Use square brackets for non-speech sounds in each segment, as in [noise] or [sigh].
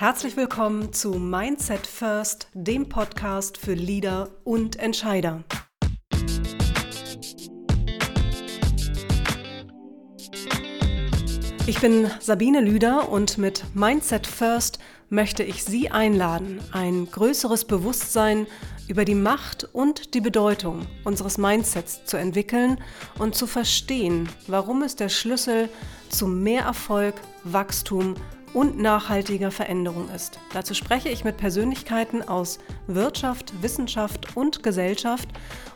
Herzlich willkommen zu Mindset First, dem Podcast für Leader und Entscheider. Ich bin Sabine Lüder und mit Mindset First möchte ich Sie einladen, ein größeres Bewusstsein über die Macht und die Bedeutung unseres Mindsets zu entwickeln und zu verstehen, warum es der Schlüssel zu mehr Erfolg, Wachstum und nachhaltiger Veränderung ist. Dazu spreche ich mit Persönlichkeiten aus Wirtschaft, Wissenschaft und Gesellschaft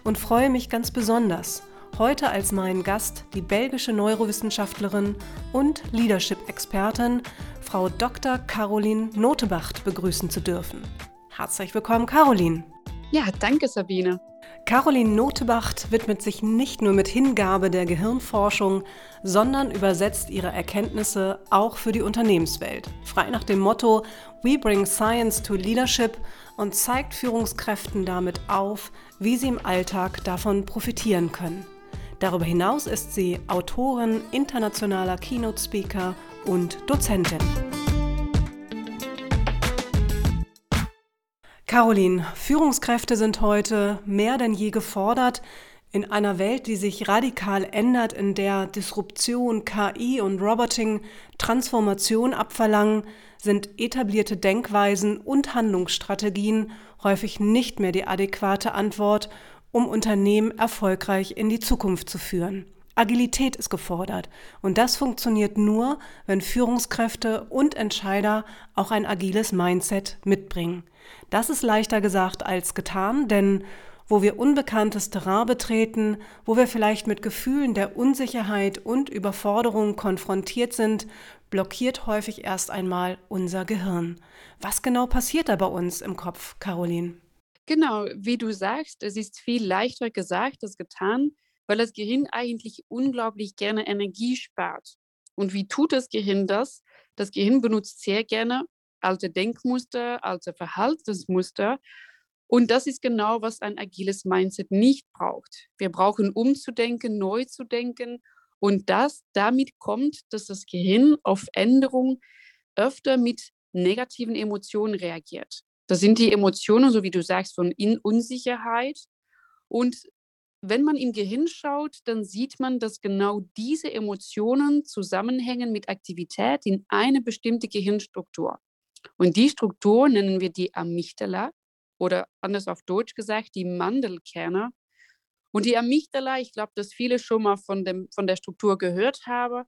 und freue mich ganz besonders, heute als meinen Gast die belgische Neurowissenschaftlerin und Leadership-Expertin Frau Dr. Caroline Notebacht begrüßen zu dürfen. Herzlich willkommen, Caroline. Ja, danke, Sabine. Caroline Notebacht widmet sich nicht nur mit Hingabe der Gehirnforschung, sondern übersetzt ihre Erkenntnisse auch für die Unternehmenswelt. Frei nach dem Motto We bring science to leadership und zeigt Führungskräften damit auf, wie sie im Alltag davon profitieren können. Darüber hinaus ist sie Autorin, internationaler Keynote-Speaker und Dozentin. Caroline, Führungskräfte sind heute mehr denn je gefordert. In einer Welt, die sich radikal ändert, in der Disruption, KI und Roboting Transformation abverlangen, sind etablierte Denkweisen und Handlungsstrategien häufig nicht mehr die adäquate Antwort, um Unternehmen erfolgreich in die Zukunft zu führen. Agilität ist gefordert und das funktioniert nur, wenn Führungskräfte und Entscheider auch ein agiles Mindset mitbringen. Das ist leichter gesagt als getan, denn wo wir unbekanntes Terrain betreten, wo wir vielleicht mit Gefühlen der Unsicherheit und Überforderung konfrontiert sind, blockiert häufig erst einmal unser Gehirn. Was genau passiert da bei uns im Kopf, Caroline? Genau, wie du sagst, es ist viel leichter gesagt als getan, weil das Gehirn eigentlich unglaublich gerne Energie spart. Und wie tut das Gehirn das? Das Gehirn benutzt sehr gerne alte Denkmuster, alte Verhaltensmuster. Und das ist genau, was ein agiles Mindset nicht braucht. Wir brauchen umzudenken, neu zu denken. Und das damit kommt, dass das Gehirn auf Änderungen öfter mit negativen Emotionen reagiert. Das sind die Emotionen, so wie du sagst, von In Unsicherheit. Und wenn man im Gehirn schaut, dann sieht man, dass genau diese Emotionen zusammenhängen mit Aktivität in eine bestimmte Gehirnstruktur. Und die Struktur nennen wir die Amygdala oder anders auf Deutsch gesagt die Mandelkerne. Und die Amygdala, ich glaube, dass viele schon mal von, dem, von der Struktur gehört haben,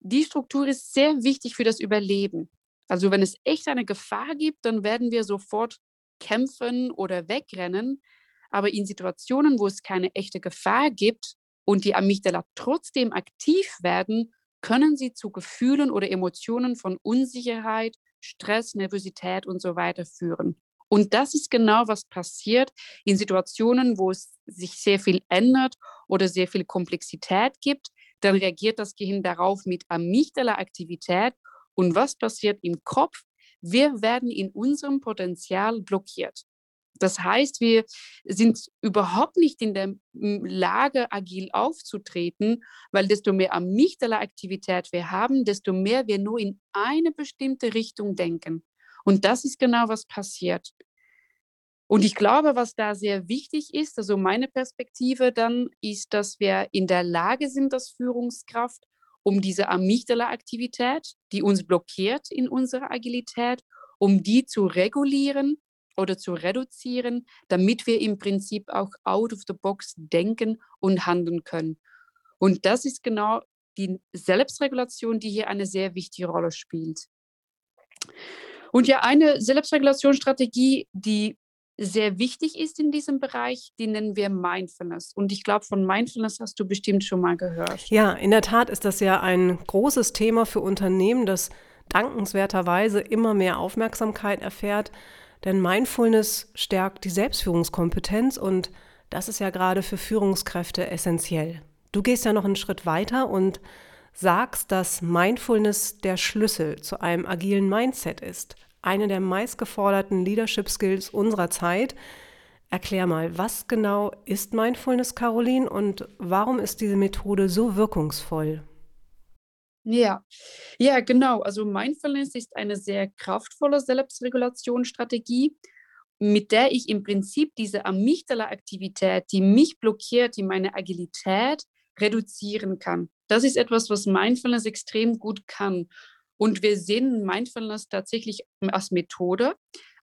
die Struktur ist sehr wichtig für das Überleben. Also wenn es echt eine Gefahr gibt, dann werden wir sofort kämpfen oder wegrennen. Aber in Situationen, wo es keine echte Gefahr gibt und die Amygdala trotzdem aktiv werden, können sie zu Gefühlen oder Emotionen von Unsicherheit, Stress, Nervosität und so weiter führen. Und das ist genau, was passiert in Situationen, wo es sich sehr viel ändert oder sehr viel Komplexität gibt. Dann reagiert das Gehirn darauf mit Amygdala-Aktivität. Und was passiert im Kopf? Wir werden in unserem Potenzial blockiert. Das heißt, wir sind überhaupt nicht in der Lage, agil aufzutreten, weil desto mehr Amygdala-Aktivität wir haben, desto mehr wir nur in eine bestimmte Richtung denken. Und das ist genau, was passiert. Und ich glaube, was da sehr wichtig ist, also meine Perspektive dann, ist, dass wir in der Lage sind, als Führungskraft, um diese Amygdala-Aktivität, die uns blockiert in unserer Agilität, um die zu regulieren oder zu reduzieren, damit wir im Prinzip auch out of the box denken und handeln können. Und das ist genau die Selbstregulation, die hier eine sehr wichtige Rolle spielt. Und ja, eine Selbstregulationsstrategie, die sehr wichtig ist in diesem Bereich, die nennen wir Mindfulness. Und ich glaube, von Mindfulness hast du bestimmt schon mal gehört. Ja, in der Tat ist das ja ein großes Thema für Unternehmen, das dankenswerterweise immer mehr Aufmerksamkeit erfährt. Denn Mindfulness stärkt die Selbstführungskompetenz und das ist ja gerade für Führungskräfte essentiell. Du gehst ja noch einen Schritt weiter und sagst, dass Mindfulness der Schlüssel zu einem agilen Mindset ist. Eine der meistgeforderten Leadership Skills unserer Zeit. Erklär mal, was genau ist Mindfulness, Caroline, und warum ist diese Methode so wirkungsvoll? Ja, ja, genau. Also Mindfulness ist eine sehr kraftvolle Selbstregulationsstrategie, mit der ich im Prinzip diese Amygdala-Aktivität, die mich blockiert, die meine Agilität reduzieren kann. Das ist etwas, was Mindfulness extrem gut kann. Und wir sehen Mindfulness tatsächlich als Methode,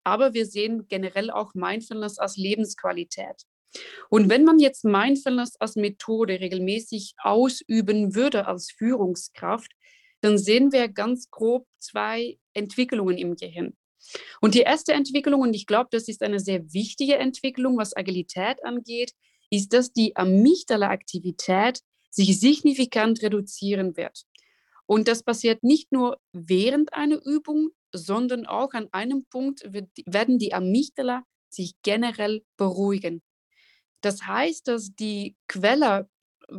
aber wir sehen generell auch Mindfulness als Lebensqualität. Und wenn man jetzt Mindfulness als Methode regelmäßig ausüben würde als Führungskraft, dann sehen wir ganz grob zwei Entwicklungen im Gehirn. Und die erste Entwicklung, und ich glaube, das ist eine sehr wichtige Entwicklung, was Agilität angeht, ist, dass die Amygdala-Aktivität sich signifikant reduzieren wird. Und das passiert nicht nur während einer Übung, sondern auch an einem Punkt wird, werden die Amygdala sich generell beruhigen. Das heißt, dass die Quelle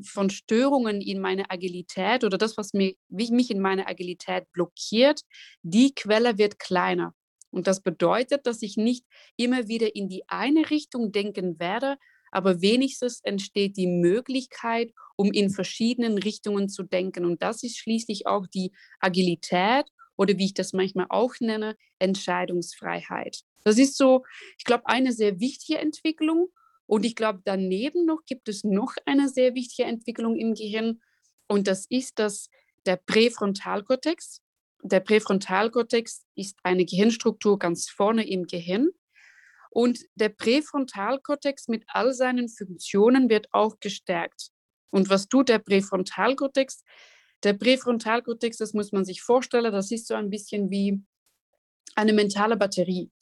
von Störungen in meiner Agilität oder das, was mich, mich in meiner Agilität blockiert, die Quelle wird kleiner. Und das bedeutet, dass ich nicht immer wieder in die eine Richtung denken werde, aber wenigstens entsteht die Möglichkeit, um in verschiedenen Richtungen zu denken. Und das ist schließlich auch die Agilität oder wie ich das manchmal auch nenne, Entscheidungsfreiheit. Das ist so, ich glaube, eine sehr wichtige Entwicklung. Und ich glaube, daneben noch gibt es noch eine sehr wichtige Entwicklung im Gehirn. Und das ist, dass der Präfrontalkortex, der Präfrontalkortex ist eine Gehirnstruktur ganz vorne im Gehirn. Und der Präfrontalkortex mit all seinen Funktionen wird auch gestärkt. Und was tut der Präfrontalkortex? Der Präfrontalkortex, das muss man sich vorstellen, das ist so ein bisschen wie eine mentale Batterie.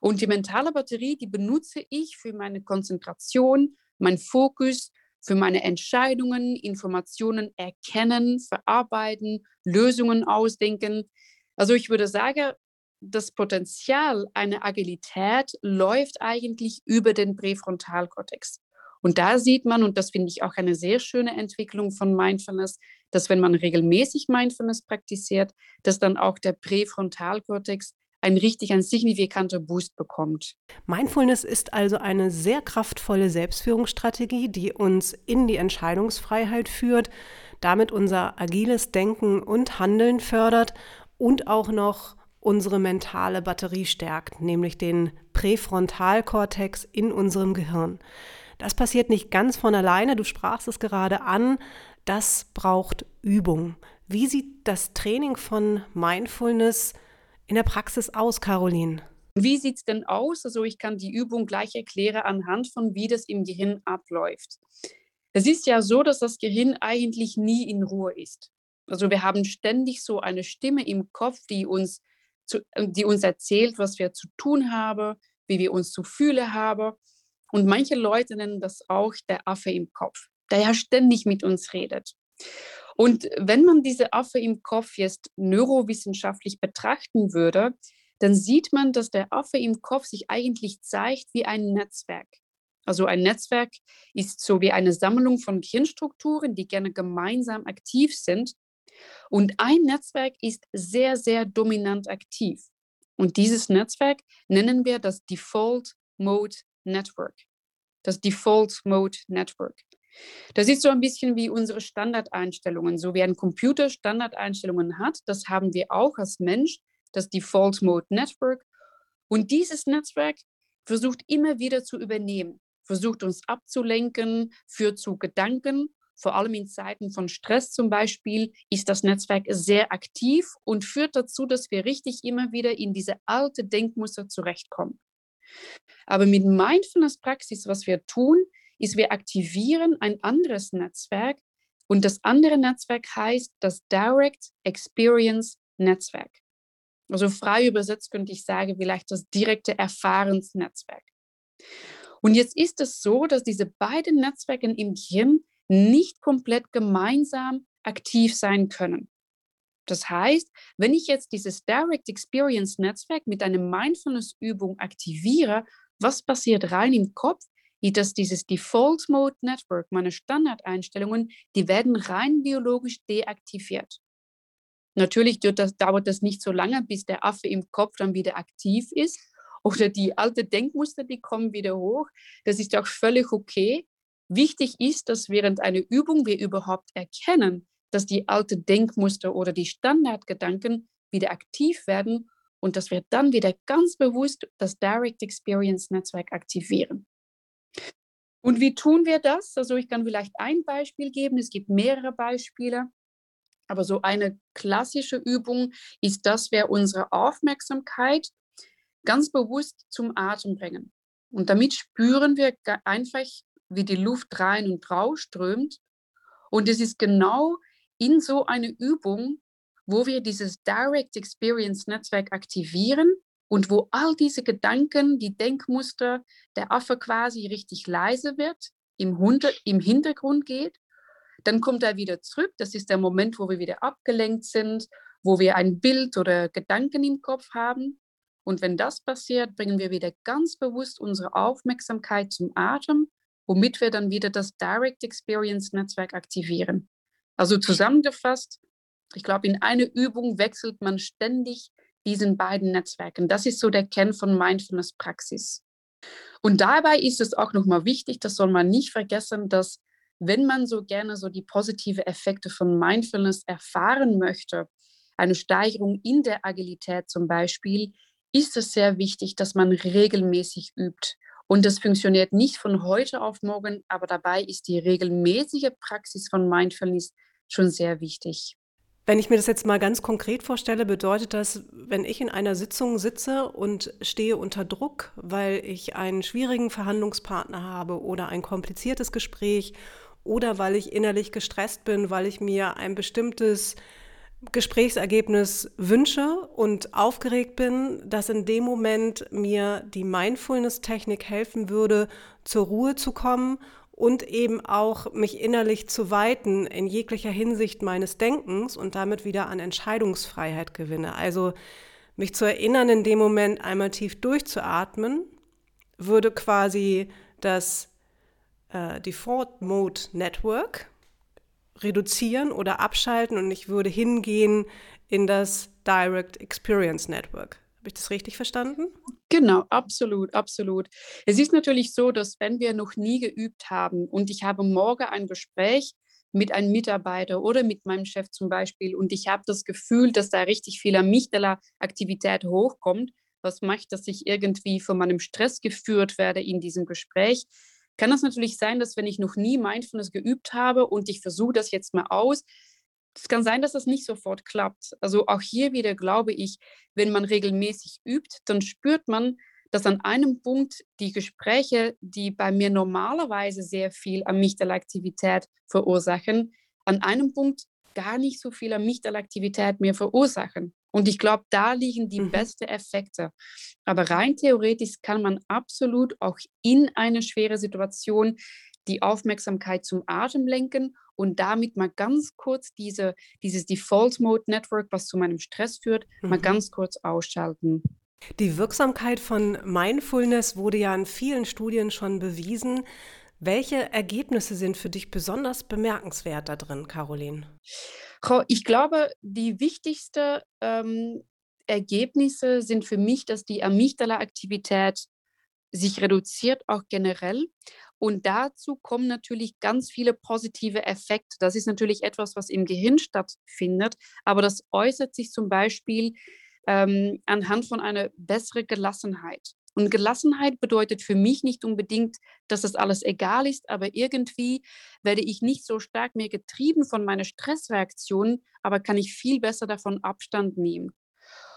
Und die mentale Batterie, die benutze ich für meine Konzentration, mein Fokus, für meine Entscheidungen, Informationen erkennen, verarbeiten, Lösungen ausdenken. Also ich würde sagen, das Potenzial einer Agilität läuft eigentlich über den Präfrontalkortex. Und da sieht man, und das finde ich auch eine sehr schöne Entwicklung von Mindfulness, dass wenn man regelmäßig Mindfulness praktiziert, dass dann auch der Präfrontalkortex ein richtig, ein signifikanter Boost bekommt. Mindfulness ist also eine sehr kraftvolle Selbstführungsstrategie, die uns in die Entscheidungsfreiheit führt, damit unser agiles Denken und Handeln fördert und auch noch unsere mentale Batterie stärkt, nämlich den Präfrontalkortex in unserem Gehirn. Das passiert nicht ganz von alleine, du sprachst es gerade an, das braucht Übung. Wie sieht das Training von Mindfulness in der Praxis aus, Caroline? Wie sieht es denn aus? Also ich kann die Übung gleich erklären anhand von, wie das im Gehirn abläuft. Es ist ja so, dass das Gehirn eigentlich nie in Ruhe ist. Also wir haben ständig so eine Stimme im Kopf, die uns, zu, die uns erzählt, was wir zu tun haben, wie wir uns zu fühlen haben. Und manche Leute nennen das auch der Affe im Kopf, der ja ständig mit uns redet. Und wenn man diese Affe im Kopf jetzt neurowissenschaftlich betrachten würde, dann sieht man, dass der Affe im Kopf sich eigentlich zeigt wie ein Netzwerk. Also ein Netzwerk ist so wie eine Sammlung von Gehirnstrukturen, die gerne gemeinsam aktiv sind. Und ein Netzwerk ist sehr, sehr dominant aktiv. Und dieses Netzwerk nennen wir das Default Mode Network. Das Default Mode Network. Das ist so ein bisschen wie unsere Standardeinstellungen. So wie ein Computer Standardeinstellungen hat, das haben wir auch als Mensch, das Default Mode Network. Und dieses Netzwerk versucht immer wieder zu übernehmen, versucht uns abzulenken, führt zu Gedanken. Vor allem in Zeiten von Stress zum Beispiel ist das Netzwerk sehr aktiv und führt dazu, dass wir richtig immer wieder in diese alte Denkmuster zurechtkommen. Aber mit Mindfulness-Praxis, was wir tun, ist, wir aktivieren ein anderes Netzwerk und das andere Netzwerk heißt das Direct Experience Netzwerk. Also frei übersetzt könnte ich sagen, vielleicht das direkte Erfahrensnetzwerk. Und jetzt ist es so, dass diese beiden Netzwerke im Gehirn nicht komplett gemeinsam aktiv sein können. Das heißt, wenn ich jetzt dieses Direct Experience Netzwerk mit einer Mindfulness-Übung aktiviere, was passiert rein im Kopf? Dass dieses Default Mode Network, meine Standardeinstellungen, die werden rein biologisch deaktiviert. Natürlich das, dauert das nicht so lange, bis der Affe im Kopf dann wieder aktiv ist [laughs] oder die alte Denkmuster, die kommen wieder hoch. Das ist auch völlig okay. Wichtig ist, dass während einer Übung wir überhaupt erkennen, dass die alten Denkmuster oder die Standardgedanken wieder aktiv werden und dass wir dann wieder ganz bewusst das Direct Experience Netzwerk aktivieren. Und wie tun wir das? Also ich kann vielleicht ein Beispiel geben, es gibt mehrere Beispiele, aber so eine klassische Übung ist, dass wir unsere Aufmerksamkeit ganz bewusst zum Atem bringen. Und damit spüren wir einfach, wie die Luft rein und raus strömt. Und es ist genau in so eine Übung, wo wir dieses Direct Experience Netzwerk aktivieren und wo all diese Gedanken, die Denkmuster, der Affe quasi richtig leise wird, im, Hunde, im Hintergrund geht. Dann kommt er wieder zurück. Das ist der Moment, wo wir wieder abgelenkt sind, wo wir ein Bild oder Gedanken im Kopf haben. Und wenn das passiert, bringen wir wieder ganz bewusst unsere Aufmerksamkeit zum Atem, womit wir dann wieder das Direct Experience Netzwerk aktivieren. Also zusammengefasst, ich glaube, in einer Übung wechselt man ständig diesen beiden Netzwerken. Das ist so der Kern von Mindfulness-Praxis. Und dabei ist es auch nochmal wichtig, das soll man nicht vergessen, dass wenn man so gerne so die positive Effekte von Mindfulness erfahren möchte, eine Steigerung in der Agilität zum Beispiel, ist es sehr wichtig, dass man regelmäßig übt. Und das funktioniert nicht von heute auf morgen, aber dabei ist die regelmäßige Praxis von Mindfulness schon sehr wichtig. Wenn ich mir das jetzt mal ganz konkret vorstelle, bedeutet das, wenn ich in einer Sitzung sitze und stehe unter Druck, weil ich einen schwierigen Verhandlungspartner habe oder ein kompliziertes Gespräch oder weil ich innerlich gestresst bin, weil ich mir ein bestimmtes Gesprächsergebnis wünsche und aufgeregt bin, dass in dem Moment mir die Mindfulness-Technik helfen würde, zur Ruhe zu kommen und eben auch mich innerlich zu weiten in jeglicher Hinsicht meines Denkens und damit wieder an Entscheidungsfreiheit gewinne. Also mich zu erinnern, in dem Moment einmal tief durchzuatmen, würde quasi das äh, Default Mode Network reduzieren oder abschalten und ich würde hingehen in das Direct Experience Network. Habe ich das richtig verstanden? Genau, absolut, absolut. Es ist natürlich so, dass wenn wir noch nie geübt haben und ich habe morgen ein Gespräch mit einem Mitarbeiter oder mit meinem Chef zum Beispiel und ich habe das Gefühl, dass da richtig viel Amygdala-Aktivität hochkommt, was macht, dass ich irgendwie von meinem Stress geführt werde in diesem Gespräch, kann das natürlich sein, dass wenn ich noch nie Mindfulness geübt habe und ich versuche das jetzt mal aus, es kann sein, dass das nicht sofort klappt. Also auch hier wieder glaube ich, wenn man regelmäßig übt, dann spürt man, dass an einem Punkt die Gespräche, die bei mir normalerweise sehr viel Amygdalaktivität verursachen, an einem Punkt gar nicht so viel Amygdalaktivität mehr verursachen. Und ich glaube, da liegen die mhm. besten Effekte. Aber rein theoretisch kann man absolut auch in eine schwere Situation die Aufmerksamkeit zum Atem lenken und damit mal ganz kurz diese, dieses Default Mode Network, was zu meinem Stress führt, mhm. mal ganz kurz ausschalten. Die Wirksamkeit von Mindfulness wurde ja in vielen Studien schon bewiesen. Welche Ergebnisse sind für dich besonders bemerkenswert da drin, Caroline? Ich glaube, die wichtigsten ähm, Ergebnisse sind für mich, dass die Amygdala-Aktivität sich reduziert, auch generell. Und dazu kommen natürlich ganz viele positive Effekte. Das ist natürlich etwas, was im Gehirn stattfindet, aber das äußert sich zum Beispiel ähm, anhand von einer besseren Gelassenheit. Und Gelassenheit bedeutet für mich nicht unbedingt, dass das alles egal ist, aber irgendwie werde ich nicht so stark mehr getrieben von meiner Stressreaktion, aber kann ich viel besser davon Abstand nehmen.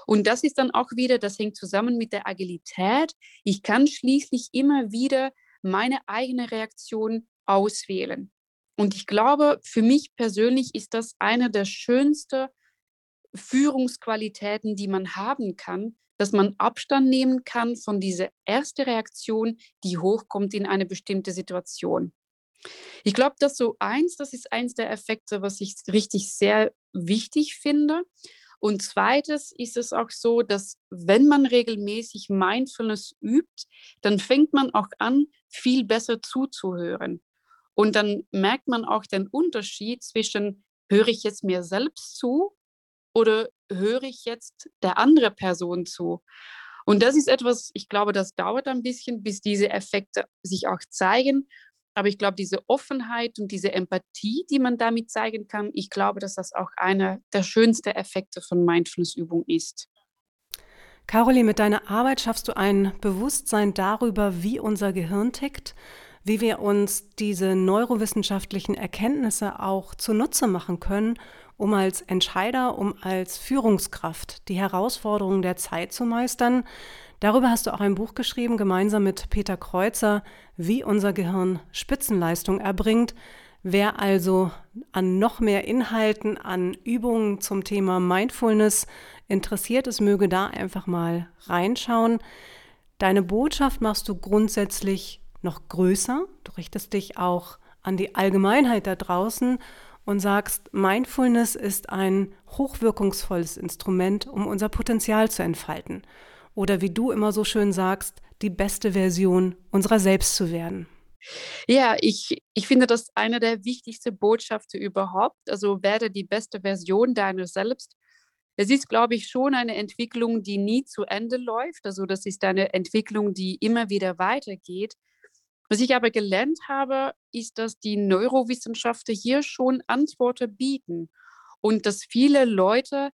Und das ist dann auch wieder, das hängt zusammen mit der Agilität. Ich kann schließlich immer wieder meine eigene Reaktion auswählen. Und ich glaube, für mich persönlich ist das eine der schönsten Führungsqualitäten, die man haben kann, dass man Abstand nehmen kann von dieser ersten Reaktion, die hochkommt in eine bestimmte Situation. Ich glaube, dass so eins, das ist eins der Effekte, was ich richtig sehr wichtig finde. Und zweites ist es auch so, dass wenn man regelmäßig Mindfulness übt, dann fängt man auch an, viel besser zuzuhören. Und dann merkt man auch den Unterschied zwischen, höre ich jetzt mir selbst zu oder höre ich jetzt der andere Person zu? Und das ist etwas, ich glaube, das dauert ein bisschen, bis diese Effekte sich auch zeigen. Aber ich glaube, diese Offenheit und diese Empathie, die man damit zeigen kann, ich glaube, dass das auch einer der schönsten Effekte von Mindfulness-Übung ist. Caroline, mit deiner Arbeit schaffst du ein Bewusstsein darüber, wie unser Gehirn tickt, wie wir uns diese neurowissenschaftlichen Erkenntnisse auch zunutze machen können, um als Entscheider, um als Führungskraft die Herausforderungen der Zeit zu meistern. Darüber hast du auch ein Buch geschrieben, gemeinsam mit Peter Kreuzer, wie unser Gehirn Spitzenleistung erbringt. Wer also an noch mehr Inhalten, an Übungen zum Thema Mindfulness interessiert ist, möge da einfach mal reinschauen. Deine Botschaft machst du grundsätzlich noch größer. Du richtest dich auch an die Allgemeinheit da draußen und sagst, Mindfulness ist ein hochwirkungsvolles Instrument, um unser Potenzial zu entfalten. Oder wie du immer so schön sagst, die beste Version unserer selbst zu werden. Ja, ich, ich finde das eine der wichtigsten Botschaften überhaupt. Also werde die beste Version deiner selbst. Es ist, glaube ich, schon eine Entwicklung, die nie zu Ende läuft. Also das ist eine Entwicklung, die immer wieder weitergeht. Was ich aber gelernt habe, ist, dass die Neurowissenschaften hier schon Antworten bieten und dass viele Leute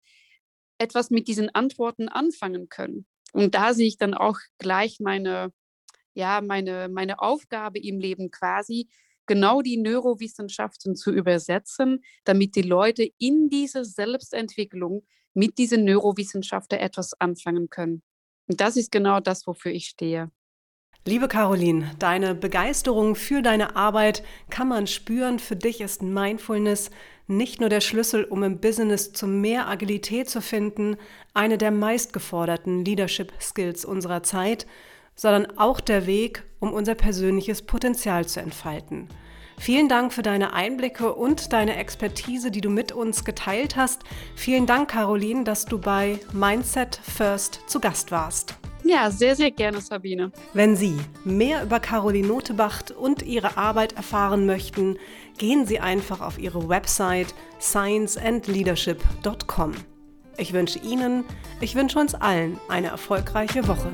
etwas mit diesen Antworten anfangen können. Und da sehe ich dann auch gleich meine, ja, meine, meine Aufgabe im Leben quasi, genau die Neurowissenschaften zu übersetzen, damit die Leute in dieser Selbstentwicklung mit diesen Neurowissenschaften etwas anfangen können. Und das ist genau das, wofür ich stehe. Liebe Caroline, deine Begeisterung für deine Arbeit kann man spüren. Für dich ist Mindfulness nicht nur der Schlüssel, um im Business zu mehr Agilität zu finden, eine der meistgeforderten Leadership Skills unserer Zeit, sondern auch der Weg, um unser persönliches Potenzial zu entfalten. Vielen Dank für deine Einblicke und deine Expertise, die du mit uns geteilt hast. Vielen Dank, Caroline, dass du bei Mindset First zu Gast warst. Ja, sehr, sehr gerne, Sabine. Wenn Sie mehr über Caroline Notebacht und ihre Arbeit erfahren möchten, gehen Sie einfach auf ihre Website scienceandleadership.com. Ich wünsche Ihnen, ich wünsche uns allen eine erfolgreiche Woche.